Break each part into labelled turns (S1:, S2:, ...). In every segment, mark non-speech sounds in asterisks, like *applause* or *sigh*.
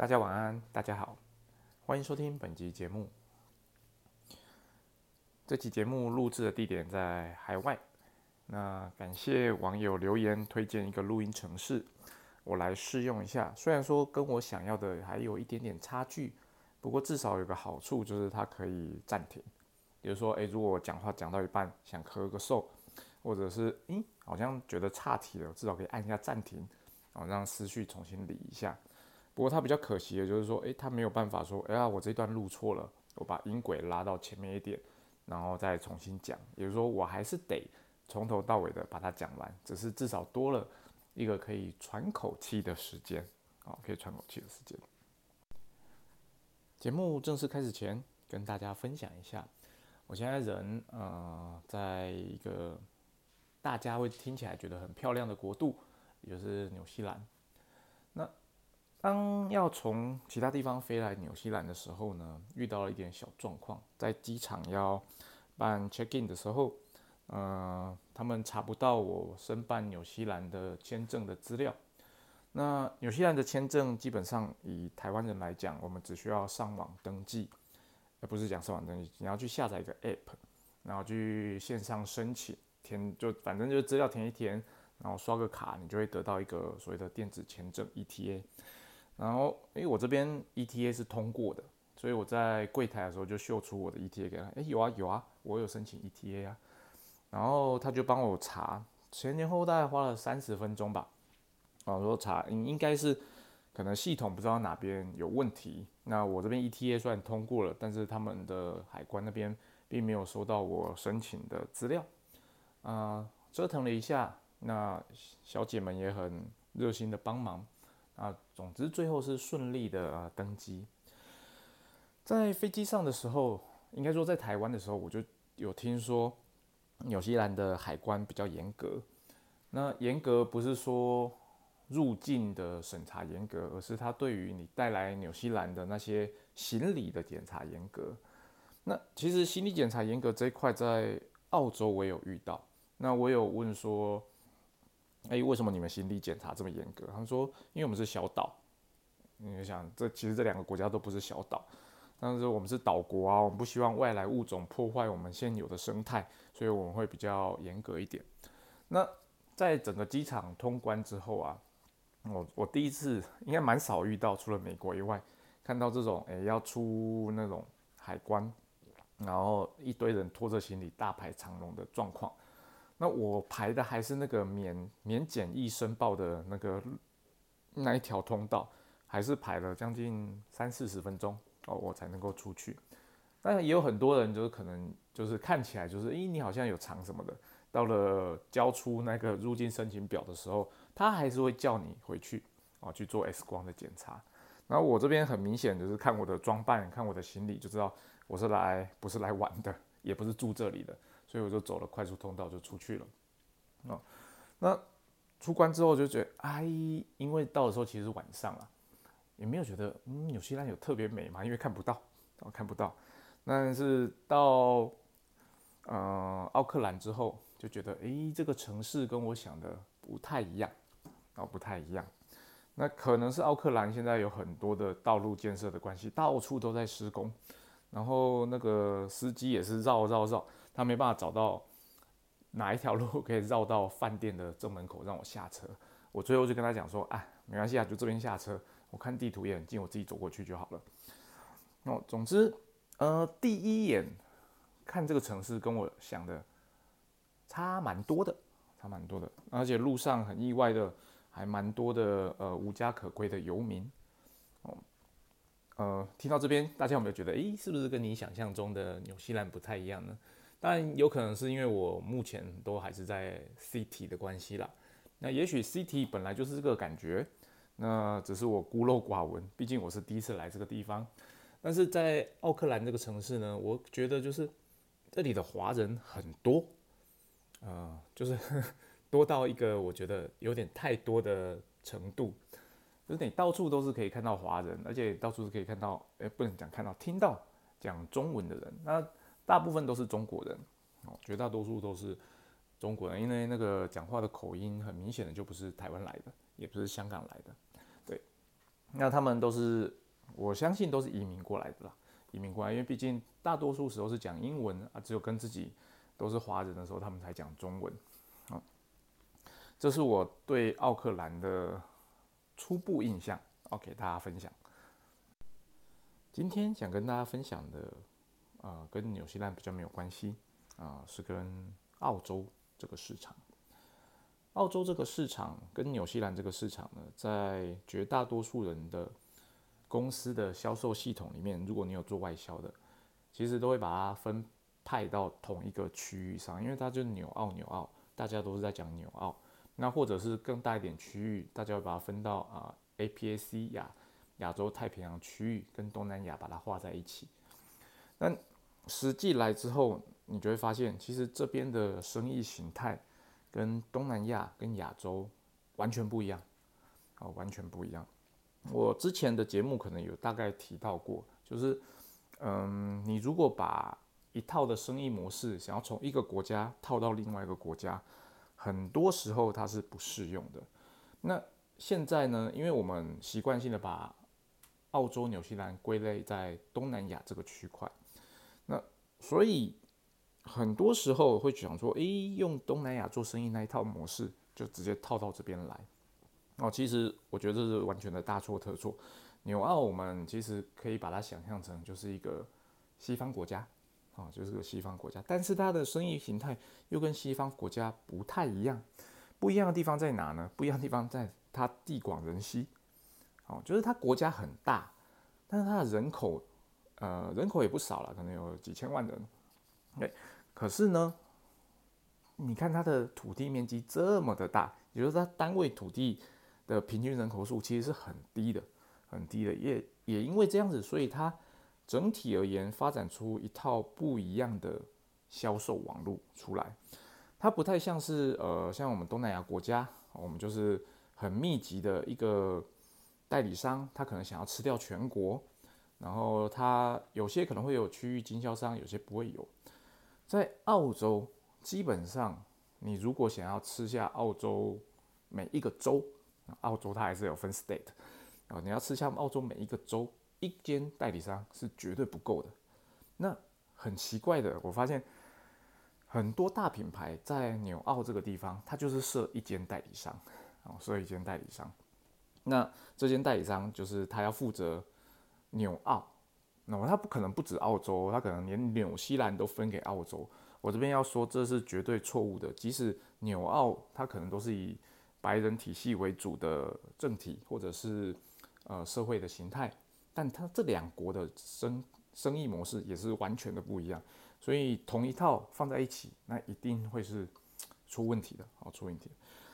S1: 大家晚安，大家好，欢迎收听本集节目。这期节目录制的地点在海外，那感谢网友留言推荐一个录音城市，我来试用一下。虽然说跟我想要的还有一点点差距，不过至少有个好处就是它可以暂停。比如说，诶，如果我讲话讲到一半想咳个嗽，或者是诶，好像觉得岔题了，至少可以按一下暂停，然后让思绪重新理一下。不过它比较可惜的就是说，诶，它没有办法说，哎呀，我这段录错了，我把音轨拉到前面一点，然后再重新讲。也就是说，我还是得从头到尾的把它讲完，只是至少多了一个可以喘口气的时间，啊，可以喘口气的时间。节目正式开始前，跟大家分享一下。我现在人呃，在一个大家会听起来觉得很漂亮的国度，也就是纽西兰。当要从其他地方飞来纽西兰的时候呢，遇到了一点小状况，在机场要办 check in 的时候，呃，他们查不到我申办纽西兰的签证的资料。那纽西兰的签证基本上以台湾人来讲，我们只需要上网登记。而不是讲上网登记，你要去下载一个 App，然后去线上申请，填就反正就是资料填一填，然后刷个卡，你就会得到一个所谓的电子签证 ETA。然后，因为我这边 ETA 是通过的，所以我在柜台的时候就秀出我的 ETA 给他，哎，有啊有啊，我有申请 ETA 啊。然后他就帮我查，前前后后大概花了三十分钟吧，啊，说查应应该是。可能系统不知道哪边有问题，那我这边 ETA 算通过了，但是他们的海关那边并没有收到我申请的资料，啊，折腾了一下，那小姐们也很热心的帮忙，啊，总之最后是顺利的登机。在飞机上的时候，应该说在台湾的时候，我就有听说纽西兰的海关比较严格，那严格不是说。入境的审查严格，而是他对于你带来纽西兰的那些行李的检查严格。那其实行李检查严格这一块，在澳洲我有遇到。那我有问说，哎，为什么你们行李检查这么严格？他们说，因为我们是小岛。你想，这其实这两个国家都不是小岛，但是我们是岛国啊，我们不希望外来物种破坏我们现有的生态，所以我们会比较严格一点。那在整个机场通关之后啊。我我第一次应该蛮少遇到，除了美国以外，看到这种诶要出那种海关，然后一堆人拖着行李大排长龙的状况。那我排的还是那个免免检疫申报的那个那一条通道，还是排了将近三四十分钟哦，我才能够出去。那也有很多人就是可能就是看起来就是诶你好像有藏什么的，到了交出那个入境申请表的时候。他还是会叫你回去啊去做 X 光的检查，然后我这边很明显就是看我的装扮，看我的行李就知道我是来不是来玩的，也不是住这里的，所以我就走了快速通道就出去了。哦，那出关之后就觉得，哎，因为到的时候其实是晚上了，也没有觉得嗯纽西兰有特别美嘛，因为看不到，哦看不到。但是到呃奥克兰之后就觉得，哎，这个城市跟我想的不太一样。哦，不太一样。那可能是奥克兰现在有很多的道路建设的关系，到处都在施工，然后那个司机也是绕绕绕，他没办法找到哪一条路可以绕到饭店的正门口让我下车。我最后就跟他讲说，啊，没关系啊，就这边下车。我看地图也很近，我自己走过去就好了。哦，总之，呃，第一眼看这个城市跟我想的差蛮多的，差蛮多的，而且路上很意外的。还蛮多的，呃，无家可归的游民，哦，呃，听到这边，大家有没有觉得，诶，是不是跟你想象中的纽西兰不太一样呢？但，有可能是因为我目前都还是在 city 的关系啦。那也许 city 本来就是这个感觉，那只是我孤陋寡闻，毕竟我是第一次来这个地方。但是在奥克兰这个城市呢，我觉得就是这里的华人很多，啊，就是。*laughs* 多到一个我觉得有点太多的程度，就是你到处都是可以看到华人，而且到处是可以看到，哎，不能讲看到，听到讲中文的人，那大部分都是中国人，哦，绝大多数都是中国人，因为那个讲话的口音很明显的就不是台湾来的，也不是香港来的，对，那他们都是，我相信都是移民过来的啦，移民过来，因为毕竟大多数时候是讲英文啊，只有跟自己都是华人的时候，他们才讲中文。啊，这是我对奥克兰的初步印象，要给大家分享。今天想跟大家分享的，啊，跟纽西兰比较没有关系，啊，是跟澳洲这个市场。澳洲这个市场跟纽西兰这个市场呢，在绝大多数人的公司的销售系统里面，如果你有做外销的，其实都会把它分派到同一个区域上，因为它就是纽澳纽澳，大家都是在讲纽澳。那或者是更大一点区域，大家会把它分到啊 APAC 亚亚洲太平洋区域跟东南亚把它画在一起。那实际来之后，你就会发现，其实这边的生意形态。跟东南亚、跟亚洲完全不一样，哦，完全不一样。我之前的节目可能有大概提到过，就是，嗯，你如果把一套的生意模式想要从一个国家套到另外一个国家，很多时候它是不适用的。那现在呢，因为我们习惯性的把澳洲、纽西兰归类在东南亚这个区块，那所以。很多时候会讲说，诶，用东南亚做生意那一套模式，就直接套到这边来。哦，其实我觉得这是完全的大错特错。纽澳我们其实可以把它想象成就是一个西方国家，啊，就是个西方国家，但是它的生意形态又跟西方国家不太一样。不一样的地方在哪呢？不一样的地方在它地广人稀，哦，就是它国家很大，但是它的人口，呃，人口也不少了，可能有几千万人。对，可是呢，你看它的土地面积这么的大，也就是它单位土地的平均人口数其实是很低的，很低的。也也因为这样子，所以它整体而言发展出一套不一样的销售网络出来。它不太像是呃，像我们东南亚国家，我们就是很密集的一个代理商，他可能想要吃掉全国，然后它有些可能会有区域经销商，有些不会有。在澳洲，基本上你如果想要吃下澳洲每一个州，澳洲它还是有分 state 啊，你要吃下澳洲每一个州，一间代理商是绝对不够的。那很奇怪的，我发现很多大品牌在纽澳这个地方，它就是设一间代理商啊，设一间代理商。那这间代理商就是他要负责纽澳。那么它不可能不止澳洲，它可能连纽西兰都分给澳洲。我这边要说，这是绝对错误的。即使纽澳，它可能都是以白人体系为主的政体，或者是呃社会的形态，但它这两国的生生意模式也是完全的不一样。所以同一套放在一起，那一定会是出问题的，哦，出问题。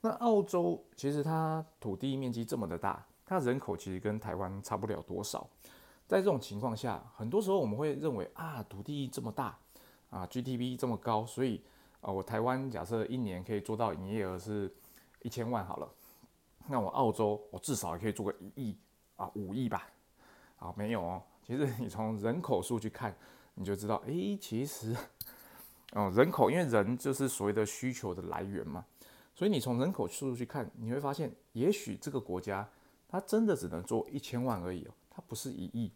S1: 那澳洲其实它土地面积这么的大，它人口其实跟台湾差不了多少。在这种情况下，很多时候我们会认为啊，土地这么大，啊，GDP 这么高，所以啊，我台湾假设一年可以做到营业额是一千万好了，那我澳洲我至少也可以做个一亿啊，五亿吧？啊，没有哦，其实你从人口数去看，你就知道，诶，其实，哦，人口因为人就是所谓的需求的来源嘛，所以你从人口数去看，你会发现，也许这个国家它真的只能做一千万而已哦。它不是一亿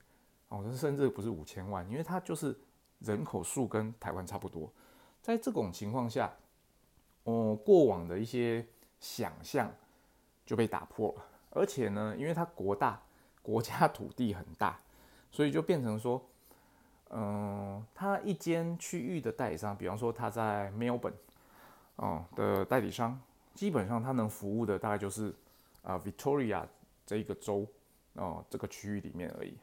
S1: 哦，甚至不是五千万，因为它就是人口数跟台湾差不多。在这种情况下，哦，过往的一些想象就被打破了。而且呢，因为它国大，国家土地很大，所以就变成说，嗯，它一间区域的代理商，比方说他在 Melbourne 哦的代理商，基本上他能服务的大概就是啊 Victoria 这一个州。哦，这个区域里面而已，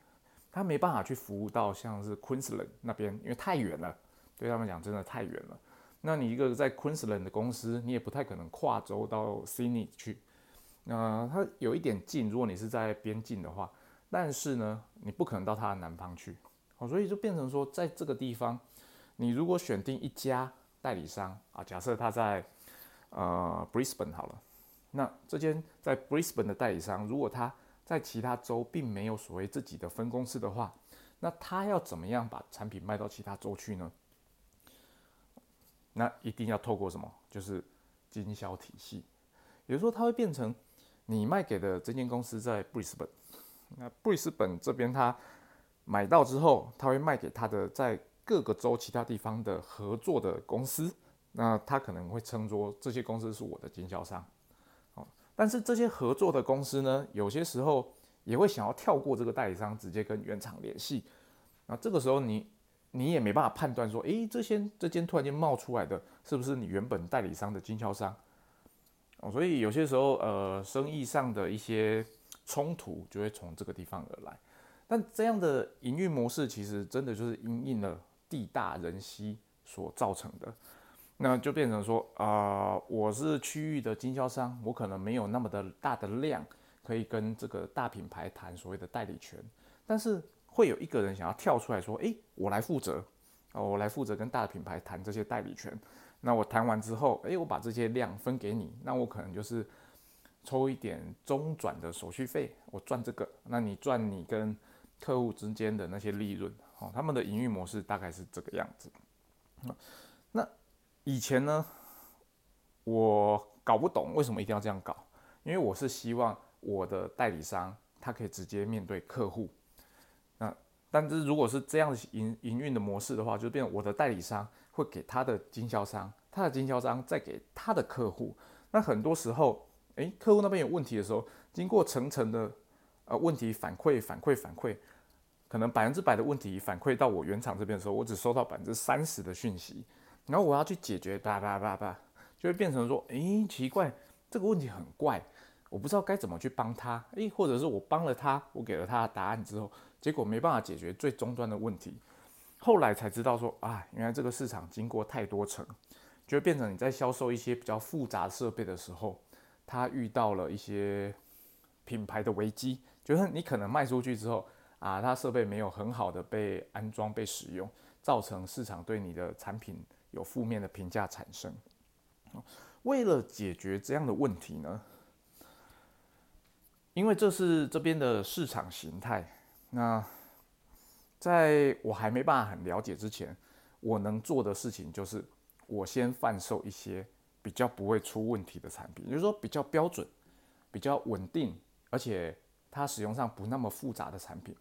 S1: 他没办法去服务到像是 Queensland 那边，因为太远了，对他们讲真的太远了。那你一个在 Queensland 的公司，你也不太可能跨州到 Sydney 去。那它有一点近，如果你是在边境的话，但是呢，你不可能到它的南方去。哦，所以就变成说，在这个地方，你如果选定一家代理商啊，假设他在呃 Brisbane 好了，那这间在 Brisbane 的代理商，如果他在其他州并没有所谓自己的分公司的话，那他要怎么样把产品卖到其他州去呢？那一定要透过什么？就是经销体系。也就是说，它会变成你卖给的这间公司在布里斯本那布里斯本这边他买到之后，他会卖给他的在各个州其他地方的合作的公司，那他可能会称作这些公司是我的经销商。但是这些合作的公司呢，有些时候也会想要跳过这个代理商，直接跟原厂联系。那这个时候你你也没办法判断说，诶，这些这间突然间冒出来的是不是你原本代理商的经销商？所以有些时候，呃，生意上的一些冲突就会从这个地方而来。但这样的营运模式其实真的就是因应了地大人稀所造成的。那就变成说，啊，我是区域的经销商，我可能没有那么的大的量可以跟这个大品牌谈所谓的代理权。但是会有一个人想要跳出来说，诶，我来负责，哦，我来负责跟大品牌谈这些代理权。那我谈完之后，诶，我把这些量分给你，那我可能就是抽一点中转的手续费，我赚这个，那你赚你跟客户之间的那些利润，哦，他们的营运模式大概是这个样子。以前呢，我搞不懂为什么一定要这样搞，因为我是希望我的代理商他可以直接面对客户。那但是如果是这样营营运的模式的话，就变成我的代理商。会给他的经销商，他的经销商再给他的客户。那很多时候，诶，客户那边有问题的时候，经过层层的呃问题反馈、反馈、反馈，可能百分之百的问题反馈到我原厂这边的时候，我只收到百分之三十的讯息，然后我要去解决，叭叭叭叭，就会变成说，诶，奇怪，这个问题很怪，我不知道该怎么去帮他，诶，或者是我帮了他，我给了他的答案之后，结果没办法解决最终端的问题。后来才知道说啊，原来这个市场经过太多层，就会变成你在销售一些比较复杂设备的时候，他遇到了一些品牌的危机，就是你可能卖出去之后啊，他设备没有很好的被安装、被使用，造成市场对你的产品有负面的评价产生。为了解决这样的问题呢，因为这是这边的市场形态，那。在我还没办法很了解之前，我能做的事情就是，我先贩售一些比较不会出问题的产品，也就是说比较标准、比较稳定，而且它使用上不那么复杂的产品，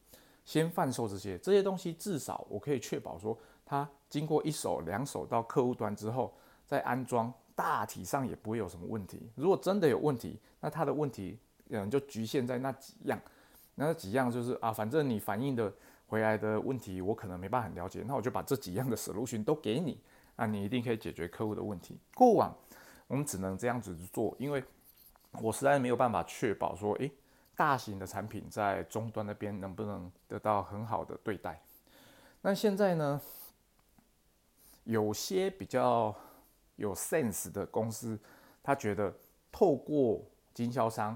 S1: 先贩售这些这些东西，至少我可以确保说，它经过一手、两手到客户端之后，再安装，大体上也不会有什么问题。如果真的有问题，那它的问题嗯就局限在那几样，那几样就是啊，反正你反映的。回来的问题我可能没办法了解，那我就把这几样的 solution 都给你，那你一定可以解决客户的问题。过往我们只能这样子做，因为我实在没有办法确保说，诶，大型的产品在终端那边能不能得到很好的对待。那现在呢，有些比较有 sense 的公司，他觉得透过经销商，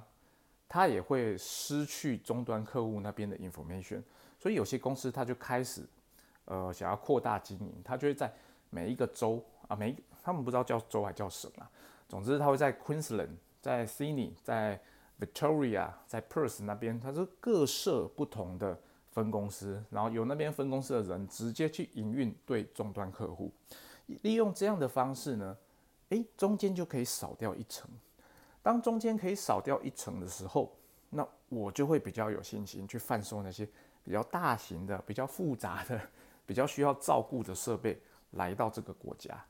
S1: 他也会失去终端客户那边的 information。所以有些公司他就开始，呃，想要扩大经营，他就会在每一个州啊，每他们不知道叫州还叫省啊，总之他会在 Queensland、在 Sydney、在 Victoria、在 Perth 那边，他是各设不同的分公司，然后由那边分公司的人直接去营运对终端客户，利用这样的方式呢，诶，中间就可以少掉一层。当中间可以少掉一层的时候，那我就会比较有信心去贩售那些。比较大型的、比较复杂的、*laughs* 比较需要照顾的设备来到这个国家，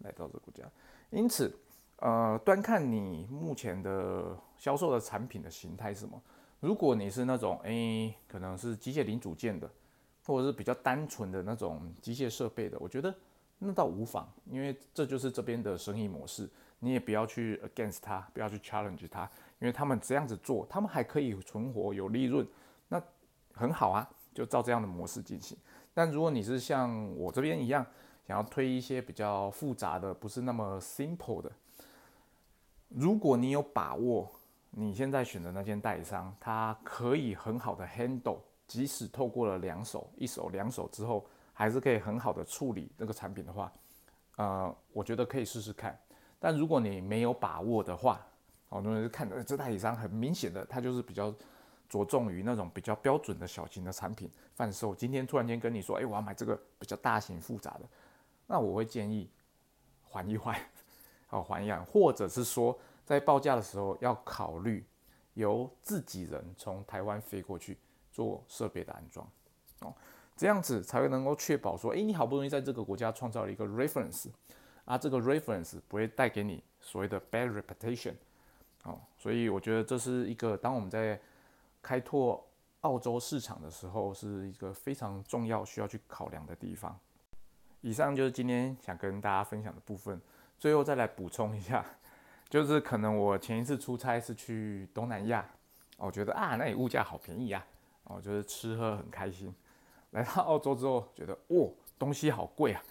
S1: 来到这个国家。因此，呃，端看你目前的销售的产品的形态是什么。如果你是那种，诶，可能是机械零组件的，或者是比较单纯的那种机械设备的，我觉得那倒无妨，因为这就是这边的生意模式。你也不要去 against 它，不要去 challenge 它，因为他们这样子做，他们还可以存活有利润。那很好啊，就照这样的模式进行。但如果你是像我这边一样，想要推一些比较复杂的，不是那么 simple 的，如果你有把握，你现在选的那间代理商，它可以很好的 handle，即使透过了两手、一手、两手之后，还是可以很好的处理那个产品的话，呃，我觉得可以试试看。但如果你没有把握的话，哦，那就看这代理商很明显的，它就是比较。着重于那种比较标准的小型的产品贩售。今天突然间跟你说，哎，我要买这个比较大型复杂的，那我会建议缓一缓，好 *laughs* 缓一缓，或者是说在报价的时候要考虑由自己人从台湾飞过去做设备的安装，哦，这样子才会能够确保说，诶，你好不容易在这个国家创造了一个 reference，啊，这个 reference 不会带给你所谓的 bad reputation，哦，所以我觉得这是一个当我们在开拓澳洲市场的时候，是一个非常重要需要去考量的地方。以上就是今天想跟大家分享的部分，最后再来补充一下。就是可能我前一次出差是去东南亚，我觉得啊那里物价好便宜啊，哦就是吃喝很开心。来到澳洲之后，觉得哇东西好贵啊，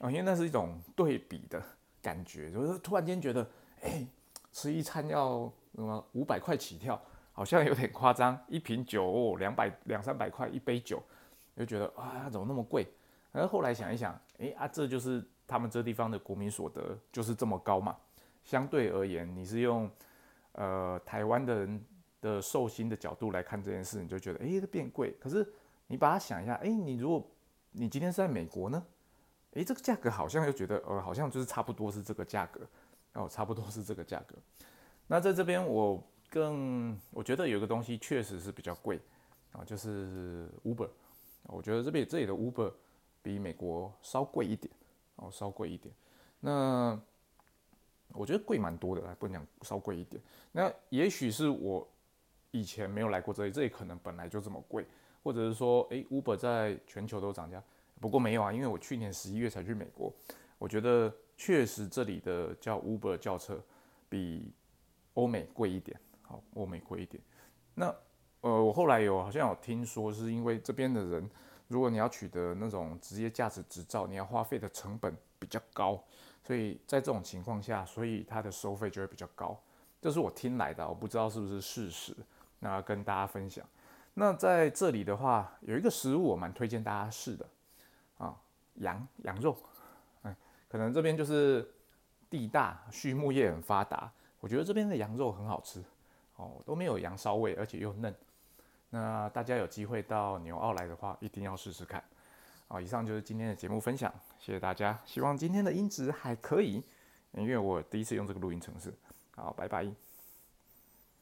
S1: 啊因为那是一种对比的感觉，就是突然间觉得哎吃一餐要什么五百块起跳，好像有点夸张。一瓶酒哦两百两三百块一杯酒，就觉得啊怎么那么贵？然后后来想一想，哎啊这就是他们这地方的国民所得就是这么高嘛。相对而言，你是用呃台湾的人的寿星的角度来看这件事，你就觉得哎，这变贵。可是你把它想一下，哎，你如果你今天是在美国呢，哎，这个价格好像又觉得呃，好像就是差不多是这个价格，哦，差不多是这个价格。那在这边我更我觉得有一个东西确实是比较贵啊，就是 Uber。我觉得这边这里的 Uber 比美国稍贵一点，哦，稍贵一点。那我觉得贵蛮多的，不能讲稍贵一点。那也许是我以前没有来过这里，这里可能本来就这么贵，或者是说，诶 u b e r 在全球都涨价。不过没有啊，因为我去年十一月才去美国，我觉得确实这里的叫 Uber 轿车比欧美贵一点。好，欧美贵一点。那呃，我后来有好像有听说，是因为这边的人，如果你要取得那种职业驾驶执照，你要花费的成本比较高。所以在这种情况下，所以它的收费就会比较高，这是我听来的，我不知道是不是事实，那跟大家分享。那在这里的话，有一个食物我蛮推荐大家试的，啊，羊羊肉，嗯，可能这边就是地大，畜牧业很发达，我觉得这边的羊肉很好吃，哦，都没有羊骚味，而且又嫩。那大家有机会到纽澳来的话，一定要试试看。好，以上就是今天的节目分享，谢谢大家。希望今天的音质还可以，因为我第一次用这个录音程式。好，拜拜。